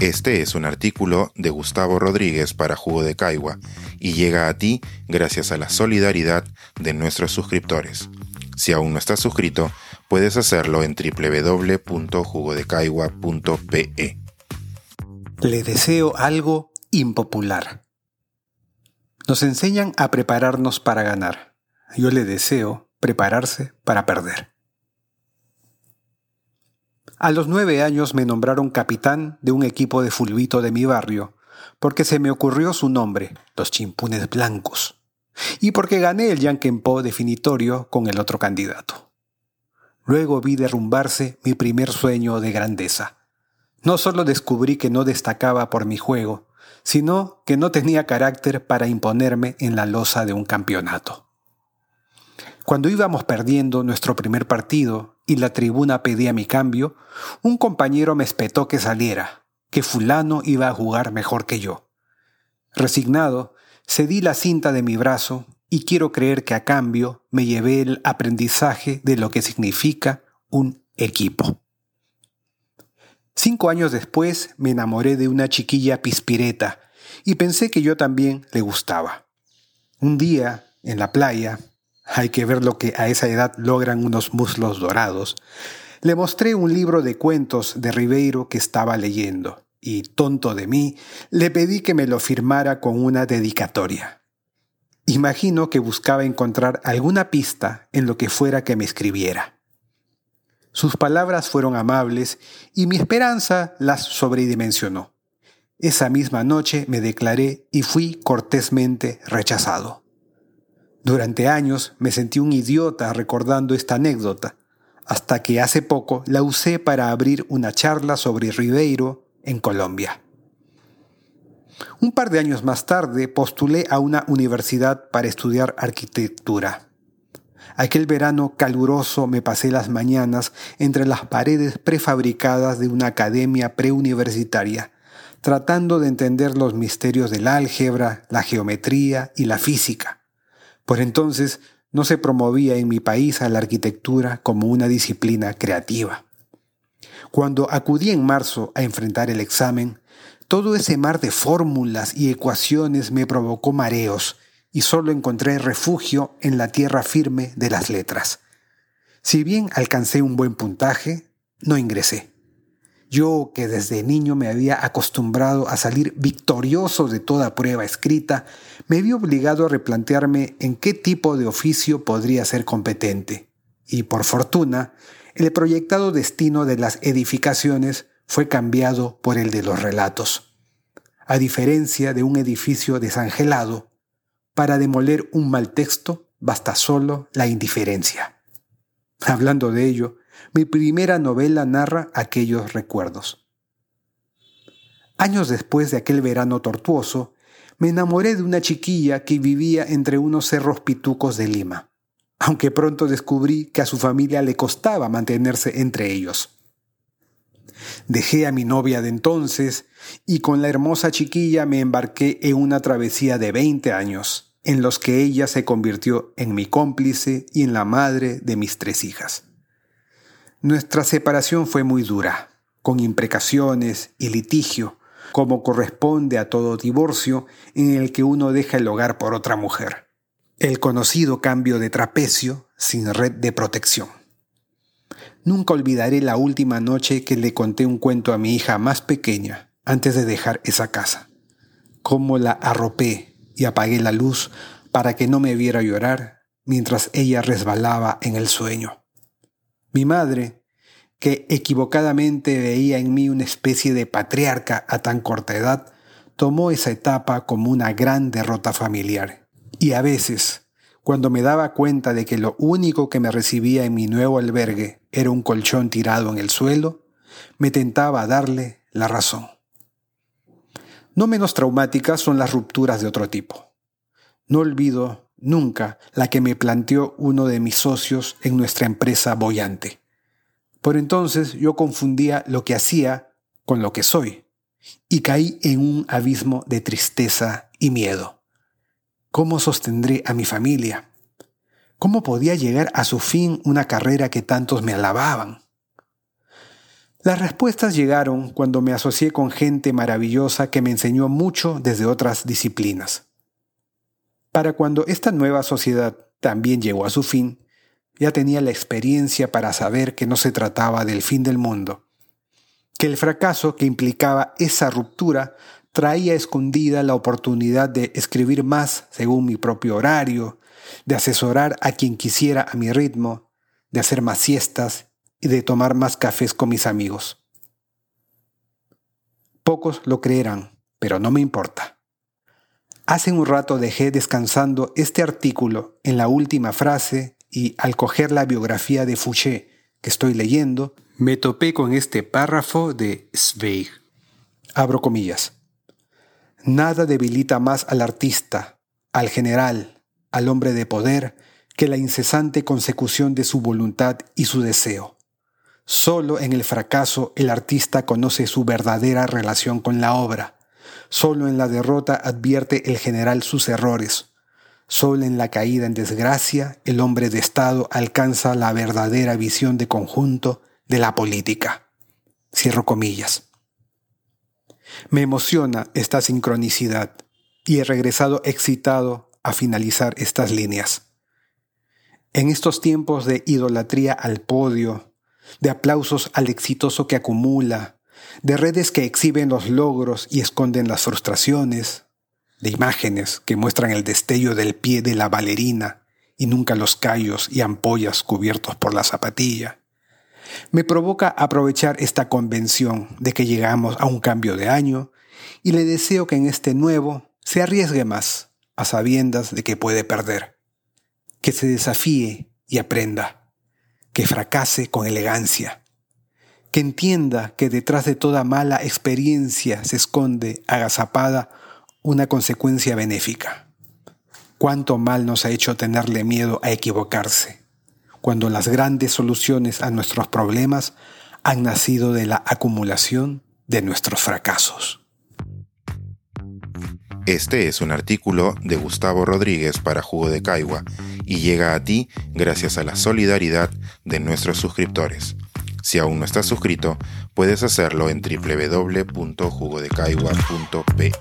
Este es un artículo de Gustavo Rodríguez para Jugo de Caigua y llega a ti gracias a la solidaridad de nuestros suscriptores. Si aún no estás suscrito, puedes hacerlo en www.jugodecaigua.pe. Le deseo algo impopular. Nos enseñan a prepararnos para ganar. Yo le deseo prepararse para perder. A los nueve años me nombraron capitán de un equipo de fulbito de mi barrio, porque se me ocurrió su nombre, los chimpunes blancos, y porque gané el Yankenpo definitorio con el otro candidato. Luego vi derrumbarse mi primer sueño de grandeza. No solo descubrí que no destacaba por mi juego, sino que no tenía carácter para imponerme en la losa de un campeonato. Cuando íbamos perdiendo nuestro primer partido y la tribuna pedía mi cambio, un compañero me espetó que saliera, que fulano iba a jugar mejor que yo. Resignado, cedí la cinta de mi brazo y quiero creer que a cambio me llevé el aprendizaje de lo que significa un equipo. Cinco años después me enamoré de una chiquilla pispireta y pensé que yo también le gustaba. Un día, en la playa, hay que ver lo que a esa edad logran unos muslos dorados, le mostré un libro de cuentos de Ribeiro que estaba leyendo, y tonto de mí, le pedí que me lo firmara con una dedicatoria. Imagino que buscaba encontrar alguna pista en lo que fuera que me escribiera. Sus palabras fueron amables y mi esperanza las sobredimensionó. Esa misma noche me declaré y fui cortésmente rechazado. Durante años me sentí un idiota recordando esta anécdota, hasta que hace poco la usé para abrir una charla sobre Ribeiro en Colombia. Un par de años más tarde postulé a una universidad para estudiar arquitectura. Aquel verano caluroso me pasé las mañanas entre las paredes prefabricadas de una academia preuniversitaria, tratando de entender los misterios del álgebra, la geometría y la física. Por entonces no se promovía en mi país a la arquitectura como una disciplina creativa. Cuando acudí en marzo a enfrentar el examen, todo ese mar de fórmulas y ecuaciones me provocó mareos y solo encontré refugio en la tierra firme de las letras. Si bien alcancé un buen puntaje, no ingresé. Yo, que desde niño me había acostumbrado a salir victorioso de toda prueba escrita, me vi obligado a replantearme en qué tipo de oficio podría ser competente. Y por fortuna, el proyectado destino de las edificaciones fue cambiado por el de los relatos. A diferencia de un edificio desangelado, para demoler un mal texto basta solo la indiferencia. Hablando de ello, mi primera novela narra aquellos recuerdos. Años después de aquel verano tortuoso, me enamoré de una chiquilla que vivía entre unos cerros pitucos de Lima, aunque pronto descubrí que a su familia le costaba mantenerse entre ellos. Dejé a mi novia de entonces y con la hermosa chiquilla me embarqué en una travesía de 20 años, en los que ella se convirtió en mi cómplice y en la madre de mis tres hijas. Nuestra separación fue muy dura, con imprecaciones y litigio, como corresponde a todo divorcio en el que uno deja el hogar por otra mujer. El conocido cambio de trapecio sin red de protección. Nunca olvidaré la última noche que le conté un cuento a mi hija más pequeña antes de dejar esa casa. Cómo la arropé y apagué la luz para que no me viera llorar mientras ella resbalaba en el sueño. Mi madre, que equivocadamente veía en mí una especie de patriarca a tan corta edad, tomó esa etapa como una gran derrota familiar. Y a veces, cuando me daba cuenta de que lo único que me recibía en mi nuevo albergue era un colchón tirado en el suelo, me tentaba darle la razón. No menos traumáticas son las rupturas de otro tipo. No olvido nunca la que me planteó uno de mis socios en nuestra empresa boyante. Por entonces yo confundía lo que hacía con lo que soy y caí en un abismo de tristeza y miedo. ¿Cómo sostendré a mi familia? ¿Cómo podía llegar a su fin una carrera que tantos me alababan? Las respuestas llegaron cuando me asocié con gente maravillosa que me enseñó mucho desde otras disciplinas. Para cuando esta nueva sociedad también llegó a su fin, ya tenía la experiencia para saber que no se trataba del fin del mundo, que el fracaso que implicaba esa ruptura traía escondida la oportunidad de escribir más según mi propio horario, de asesorar a quien quisiera a mi ritmo, de hacer más siestas y de tomar más cafés con mis amigos. Pocos lo creerán, pero no me importa. Hace un rato dejé descansando este artículo en la última frase y al coger la biografía de Fouché que estoy leyendo, me topé con este párrafo de Zweig. Abro comillas. Nada debilita más al artista, al general, al hombre de poder, que la incesante consecución de su voluntad y su deseo. Solo en el fracaso el artista conoce su verdadera relación con la obra. Solo en la derrota advierte el general sus errores. Solo en la caída en desgracia el hombre de Estado alcanza la verdadera visión de conjunto de la política. Cierro comillas. Me emociona esta sincronicidad y he regresado excitado a finalizar estas líneas. En estos tiempos de idolatría al podio, de aplausos al exitoso que acumula, de redes que exhiben los logros y esconden las frustraciones, de imágenes que muestran el destello del pie de la bailarina y nunca los callos y ampollas cubiertos por la zapatilla, me provoca aprovechar esta convención de que llegamos a un cambio de año y le deseo que en este nuevo se arriesgue más, a sabiendas de que puede perder, que se desafíe y aprenda, que fracase con elegancia, que entienda que detrás de toda mala experiencia se esconde agazapada una consecuencia benéfica. Cuánto mal nos ha hecho tenerle miedo a equivocarse cuando las grandes soluciones a nuestros problemas han nacido de la acumulación de nuestros fracasos. Este es un artículo de Gustavo Rodríguez para Jugo de Caigua y llega a ti gracias a la solidaridad de nuestros suscriptores. Si aún no estás suscrito, puedes hacerlo en www.jugodecaigua.pe.